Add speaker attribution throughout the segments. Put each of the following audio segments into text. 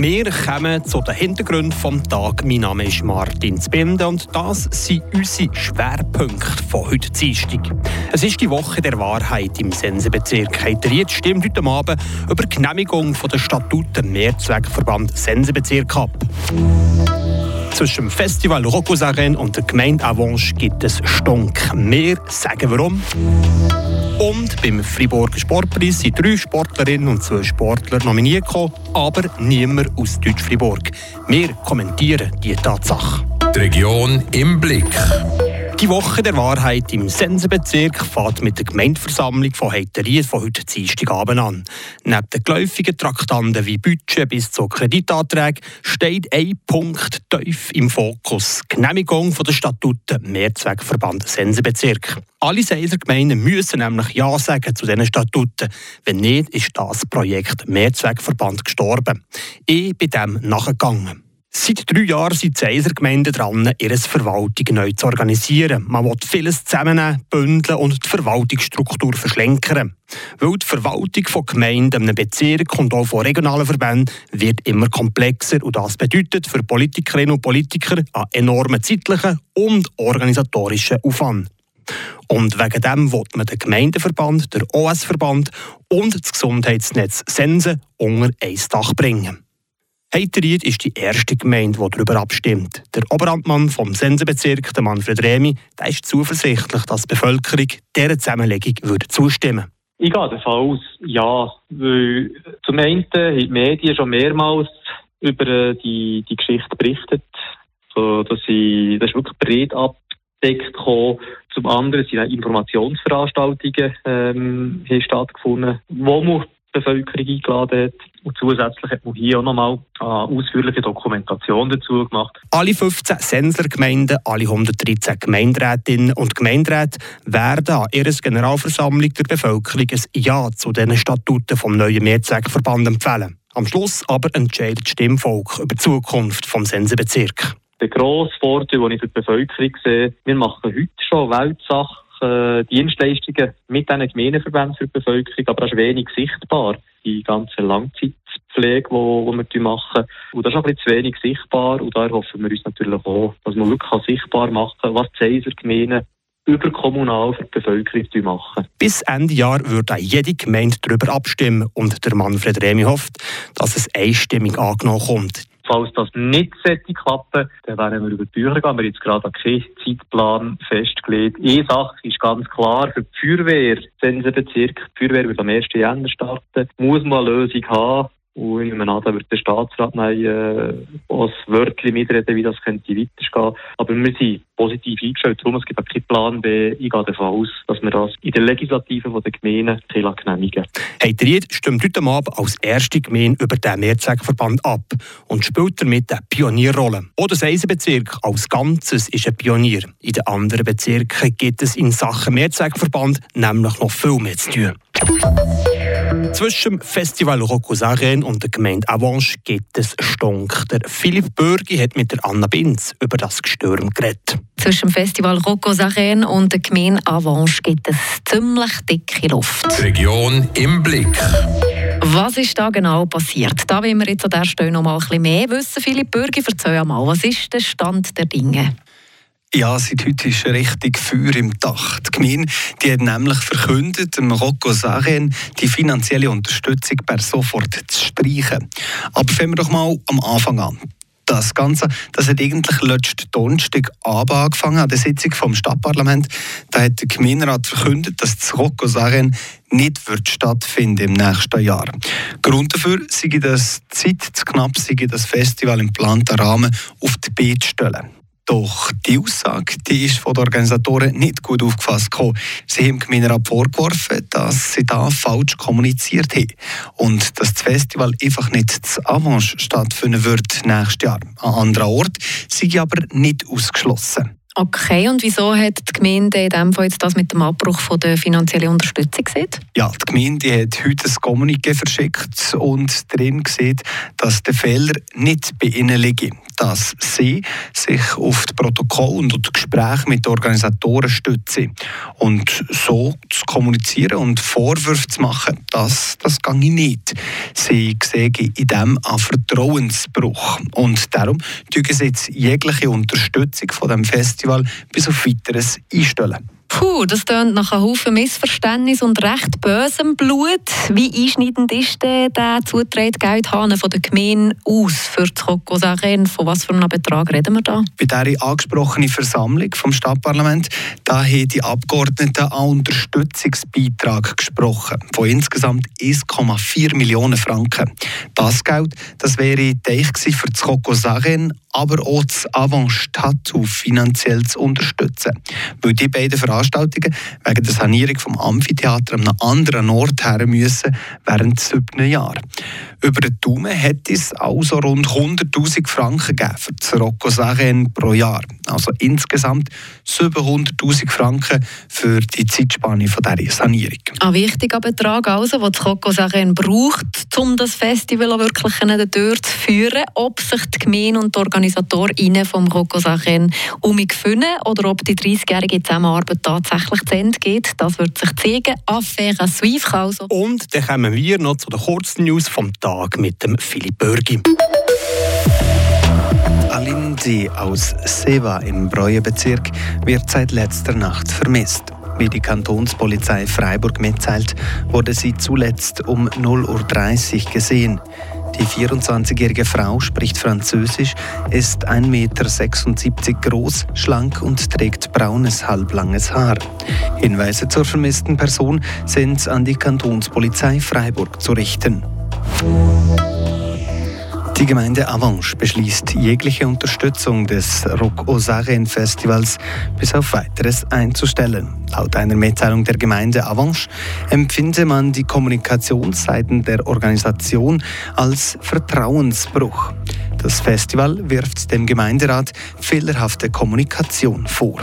Speaker 1: Wir kommen zu den Hintergründen des Tages. Mein Name ist Martin Zbinde und das sind unsere Schwerpunkte von heute Dienstag. Es ist die Woche der Wahrheit im Sensebezirk. Heiteriert stimmt heute Abend über die Genehmigung der Statuten Mehrzweckverband Sensebezirk ab. Zwischen dem Festival Rocosaren und der Gemeinde Avanche gibt es Stunk. Wir sagen warum. Und beim Fribourger Sportpreis sind drei Sportlerinnen und zwei Sportler nominiert gekommen, aber niemand aus Deutsch-Fribourg. Wir kommentieren die Tatsache.
Speaker 2: Die Region im Blick.
Speaker 1: Die Woche der Wahrheit im Sensenbezirk fährt mit der Gemeindeversammlung von Heiterien von heute Dienstagabend an. Neben den geläufigen Traktanten wie Budget bis zu Kreditanträgen steht ein Punkt tief im Fokus. Die Genehmigung der Statuten Mehrzweckverband Sensenbezirk. Alle Seiler Gemeinden müssen nämlich Ja sagen zu diesen Statuten. Wenn nicht, ist das Projekt Mehrzweckverband gestorben. Ich bin dem nachgegangen. Seit drei Jahren sind die Seiser Gemeinden dran, ihre Verwaltung neu zu organisieren. Man will vieles zusammennehmen, bündeln und die Verwaltungsstruktur verschlenkern. Weil die Verwaltung von Gemeinden, einem Bezirk und auch von regionalen Verbänden wird immer komplexer und das bedeutet für Politikerinnen und Politiker einen enormen zeitlichen und organisatorischen Aufwand. Und wegen dem will man den Gemeindeverband, der OS-Verband und das Gesundheitsnetz Sense unter ein Dach bringen. Heiteried ist die erste Gemeinde, die darüber abstimmt. Der Oberamtmann vom Sensenbezirk, der Manfred Remi, der ist zuversichtlich, dass die Bevölkerung dieser Zusammenlegung würde zustimmen
Speaker 3: Ich gehe davon aus, ja. Weil zum einen haben die Medien schon mehrmals über die, die Geschichte berichtet. So, dass sie, das ist wirklich breit gekommen. Zum anderen sind auch Informationsveranstaltungen ähm, hier stattgefunden, wo man Bevölkerung eingeladen hat. Und zusätzlich hat man hier auch nochmal eine ausführliche Dokumentation dazu gemacht.
Speaker 1: Alle 15 Senslergemeinden, alle 113 Gemeinderätinnen und Gemeinderäte werden an ihrer Generalversammlung der Bevölkerung ein Ja zu diesen Statuten vom neuen Mehrzweckverband empfehlen. Am Schluss aber entscheidet das Stimmvolk über die Zukunft des Sensenbezirks.
Speaker 3: Der grosse Vorteil, den ich für die Bevölkerung sehe, wir machen heute schon Weltsache äh, Dienstleistungen mit diesen Gemeindeverbänden für die Bevölkerung, aber ist wenig sichtbar. Die ganze Langzeitpflege, die, wir machen. Und das ist auch ein bisschen zu wenig sichtbar. Und da hoffen wir uns natürlich auch, dass man wirklich sichtbar machen kann, was die Seiser Gemeinden überkommunal für die Bevölkerung machen.
Speaker 1: Bis Ende Jahr würde jede Gemeinde darüber abstimmen und der Manfred Remi hofft, dass es einstimmig angenommen kommt.
Speaker 3: Falls das nicht sollte klappen, dann werden wir über die Bücher gehen. Wir haben jetzt gerade keinen Zeitplan festgelegt. Eine Sache ist ganz klar, für die Feuerwehr, Sensenbezirk, die Feuerwehr wird am 1. Jänner starten, muss man eine Lösung haben. Und ich nehme an, da wird der Staatsrat noch äh, Wörtchen mitreden, wie das könnte weitergehen. Aber wir sind positiv eingestellt. Darum, es gibt auch keinen Plan B. Ich gehe davon aus, dass wir das in der Legislative der Gemeinden genehmigen
Speaker 1: Heiteried stimmt heute Abend als erste Gemeinde über den Mehrzweckverband ab und spielt damit eine Pionierrolle. Auch der Eisenbezirk als Ganzes ist ein Pionier. In den anderen Bezirken gibt es in Sachen Mehrzweckverband nämlich noch viel mehr zu tun. Zwischen dem Festival Rocosaren und der Gemeinde Avanche gibt es Stunk. Der Philipp Bürgi hat mit der Anna Binz über das Gestürm geredet.
Speaker 4: Zwischen dem Festival Rocosaren und der Gemeinde Avanche gibt es ziemlich dicke Luft.
Speaker 2: Die Region im Blick.
Speaker 4: Was ist da genau passiert? Da wollen wir jetzt an der Stelle noch mal ein bisschen mehr wissen. Philipp Bürgi, erzähl mal, was ist der Stand der Dinge?
Speaker 5: Ja, seit heute ist richtig Feuer im Dach. Die Gemeinde die hat nämlich verkündet, dem Rocco Saren die finanzielle Unterstützung per sofort zu streichen. Aber fangen wir doch mal am Anfang an. Das Ganze das hat eigentlich letzten Donnerstag angefangen, an der Sitzung vom Stadtparlament. Da hat der Gemeinderat verkündet, dass das Rocco Saren nicht wird stattfinden im nächsten Jahr. Grund dafür sei, die Zeit zu knapp sei, das Festival im geplanten Rahmen auf die Beine zu stellen. Doch die Aussage die ist von den Organisatoren nicht gut aufgefasst. Gekommen. Sie haben Gemeinderat vorgeworfen, dass sie da falsch kommuniziert haben und dass das Festival einfach nicht zu Avanche stattfinden wird nächstes Jahr. An anderer Ort sei aber nicht ausgeschlossen.
Speaker 4: Okay, und wieso hat die Gemeinde in dem Fall jetzt das mit dem Abbruch von der finanziellen Unterstützung gesehen?
Speaker 5: Ja, die Gemeinde hat heute ein Kommuniqué verschickt und drin sieht, dass der Fehler nicht bei ihnen liegt dass sie sich auf das Protokoll und das Gespräch mit den Organisatoren stützen. Und so zu kommunizieren und Vorwürfe zu machen, das, das gehe nicht. Sie sehen in dem einen Vertrauensbruch. Und darum tun sie jetzt jegliche Unterstützung von dem Festival bis auf weiteres einstellen.
Speaker 4: Puh, das klingt nach einem Haufen Missverständnis und recht bösem Blut. Wie einschneidend ist denn der zugetragene Geldhahn von der Gemeinde aus für die Kokos Arena? Von was für einem Betrag reden wir da?
Speaker 5: Bei dieser angesprochenen Versammlung vom Stadtparlament da haben die Abgeordneten einen Unterstützungsbeitrag gesprochen von insgesamt 1,4 Millionen Franken. Das Geld das wäre Teich für das Kokos Arena, aber auch das Avant Tattoo finanziell zu unterstützen. Weil die beiden Veranstaltungen wegen der Sanierung vom Amphitheater an einem anderen Ort her müssen während siebten Jahren. Über den Daumen hätte es also rund 100'000 Franken gegeben für das Rocco Sagen pro Jahr. Also insgesamt 700'000 Franken für die Zeitspanne dieser Sanierung.
Speaker 4: Ein wichtiger Betrag also, den das Rocco Sagen braucht, um das Festival wirklich zu führen. Ob sich die Gemeinde und die Organisatorinnen vom Rocco Sagen umgefunden oder ob die 30-jährige Zusammenarbeit tatsächlich zu Ende geht, das wird sich zeigen. Affaire suivre also.
Speaker 1: Und dann kommen wir noch zu den Kurznews vom Tag. Mit dem Philipp Bürgi.
Speaker 5: Alinzi aus Seva im Breuenbezirk wird seit letzter Nacht vermisst. Wie die Kantonspolizei Freiburg mitteilt, wurde sie zuletzt um 0.30 Uhr gesehen. Die 24-jährige Frau spricht Französisch, ist 1,76 Meter groß, schlank und trägt braunes, halblanges Haar. Hinweise zur vermissten Person sind an die Kantonspolizei Freiburg zu richten. Die Gemeinde Avanche beschließt, jegliche Unterstützung des Rock Osaren Festivals bis auf weiteres einzustellen. Laut einer Mitteilung der Gemeinde Avanche empfinde man die Kommunikationsseiten der Organisation als Vertrauensbruch. Das Festival wirft dem Gemeinderat fehlerhafte Kommunikation vor.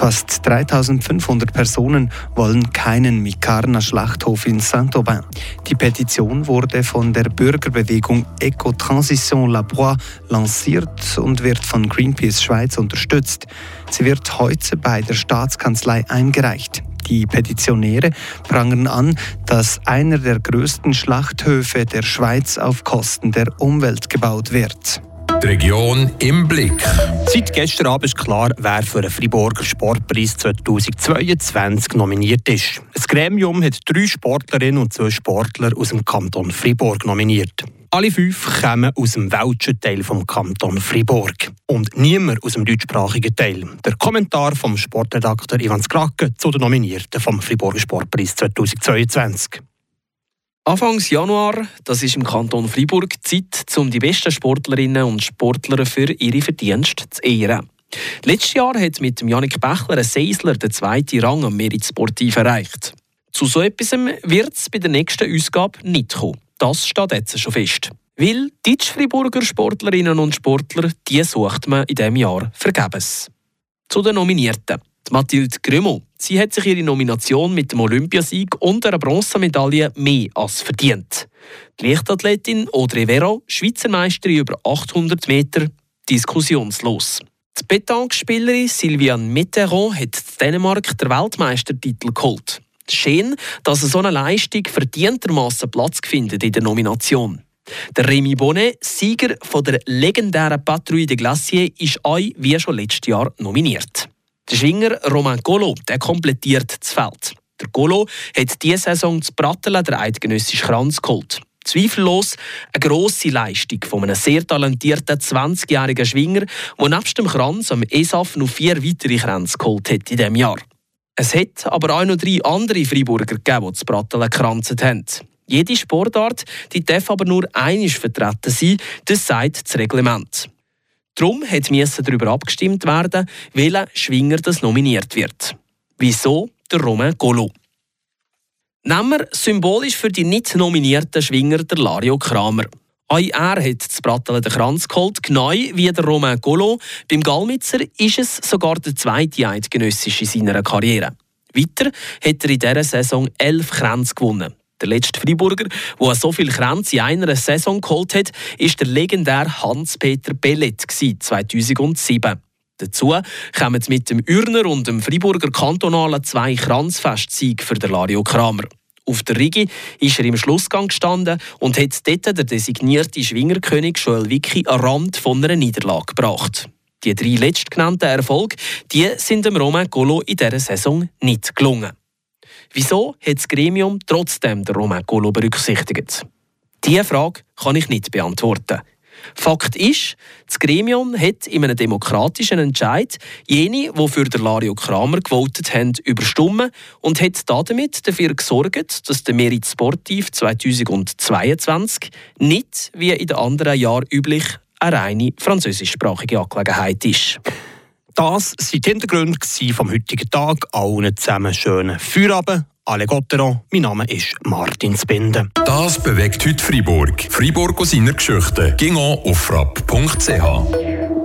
Speaker 5: Fast 3500 Personen wollen keinen Mikarna-Schlachthof in Saint-Aubin. Die Petition wurde von der Bürgerbewegung Eco-Transition La Bois lanciert und wird von Greenpeace Schweiz unterstützt. Sie wird heute bei der Staatskanzlei eingereicht. Die Petitionäre prangern an, dass einer der größten Schlachthöfe der Schweiz auf Kosten der Umwelt gebaut wird.
Speaker 2: Die Region im Blick.
Speaker 1: Seit gestern Abend ist klar, wer für den Friburger Sportpreis 2022 nominiert ist. Das Gremium hat drei Sportlerinnen und zwei Sportler aus dem Kanton Fribourg nominiert. Alle fünf kommen aus dem welschen Teil vom Kanton Fribourg und niemand aus dem deutschsprachigen Teil. Der Kommentar vom Sportredakteur Ivan Skrake zu den Nominierten vom Friburger Sportpreis 2022.
Speaker 6: Anfangs Januar, das ist im Kanton Freiburg, Zeit, um die besten Sportlerinnen und Sportler für ihre Verdienste zu ehren. Letztes Jahr hat mit Janik Bechler ein Seisler den zweiten Rang am Merit Sportiv erreicht. Zu so etwas wird es bei der nächsten Ausgabe nicht kommen. Das steht jetzt schon fest. Weil Deutsch-Friburger Sportlerinnen und Sportler, die sucht man in diesem Jahr vergebens. Zu den Nominierten. Mathilde Grümel. Sie hat sich ihre Nomination mit dem Olympiasieg und einer Bronzemedaille mehr als verdient. Die Leichtathletin Audrey Vero, Schweizer Meisterin über 800 Meter, diskussionslos. Die Pétanque-Spielerin Sylviane Mitterrand hat Dänemark den Weltmeistertitel geholt. Schön, dass so eine Leistung verdientermaßen Platz findet in der Nomination. Der Remy Bonnet, Sieger von der legendären Patrouille de Glacier, ist auch wie schon letztes Jahr nominiert. Der Schwinger Romain Golo der komplettiert das Feld. Der Golo hat diese Saison zu Brattelen der eidgenössischen Kranz geholt. Zweifellos eine grosse Leistung von einem sehr talentierten 20-jährigen Schwinger, der nebst dem Kranz am ESAF noch vier weitere Kränze geholt hat in diesem Jahr. Es hat aber auch noch drei andere Freiburger gegeben, die zu Brattelen gekranzt haben. Jede Sportart die darf aber nur einisch vertreten sein, das sagt das Reglement. Darum musste darüber abgestimmt werden, welcher Schwinger das nominiert wird. Wieso der Romain Golo? Nehmen wir symbolisch für die nicht nominierten Schwinger der Lario Kramer. Auch er hat das Bratteln den Kranz geholt, genau wie der Romain Golo. Beim Gallmitzer ist es sogar der zweite Eidgenössische in seiner Karriere. Weiter hat er in dieser Saison elf Kränze gewonnen. Der letzte Freiburger, der so viele Kränze in einer Saison geholt hat, ist der legendäre Hans-Peter Bellet 2007. Dazu kommen mit dem Ürner und dem Freiburger Kantonalen zwei Kranzfestsiege für den Lario Kramer. Auf der Rigi ist er im Schlussgang gestanden und hat dort der designierte Schwingerkönig Joel Wicki am Rand von einer Niederlage gebracht. Die drei letztgenannten Erfolge die sind dem Romain Golo in dieser Saison nicht gelungen. Wieso hat das Gremium trotzdem den Romain Golo berücksichtigt? Diese Frage kann ich nicht beantworten. Fakt ist, das Gremium hat in einem demokratischen Entscheid jene, die für Lario Kramer gewotet haben, überstimmen und hat damit dafür gesorgt, dass der Merit Sportiv 2022 nicht, wie in den anderen Jahren üblich, eine reine französischsprachige Angelegenheit ist.
Speaker 1: Das waren die Hintergründe vom heutigen Tag. Allen zusammen schönen Feierabend. Alle Gotteron, mein Name ist Martin Spinde.
Speaker 2: Das bewegt heute Freiburg. Freiburg aus seiner Geschichte. Ging auf frapp.ch.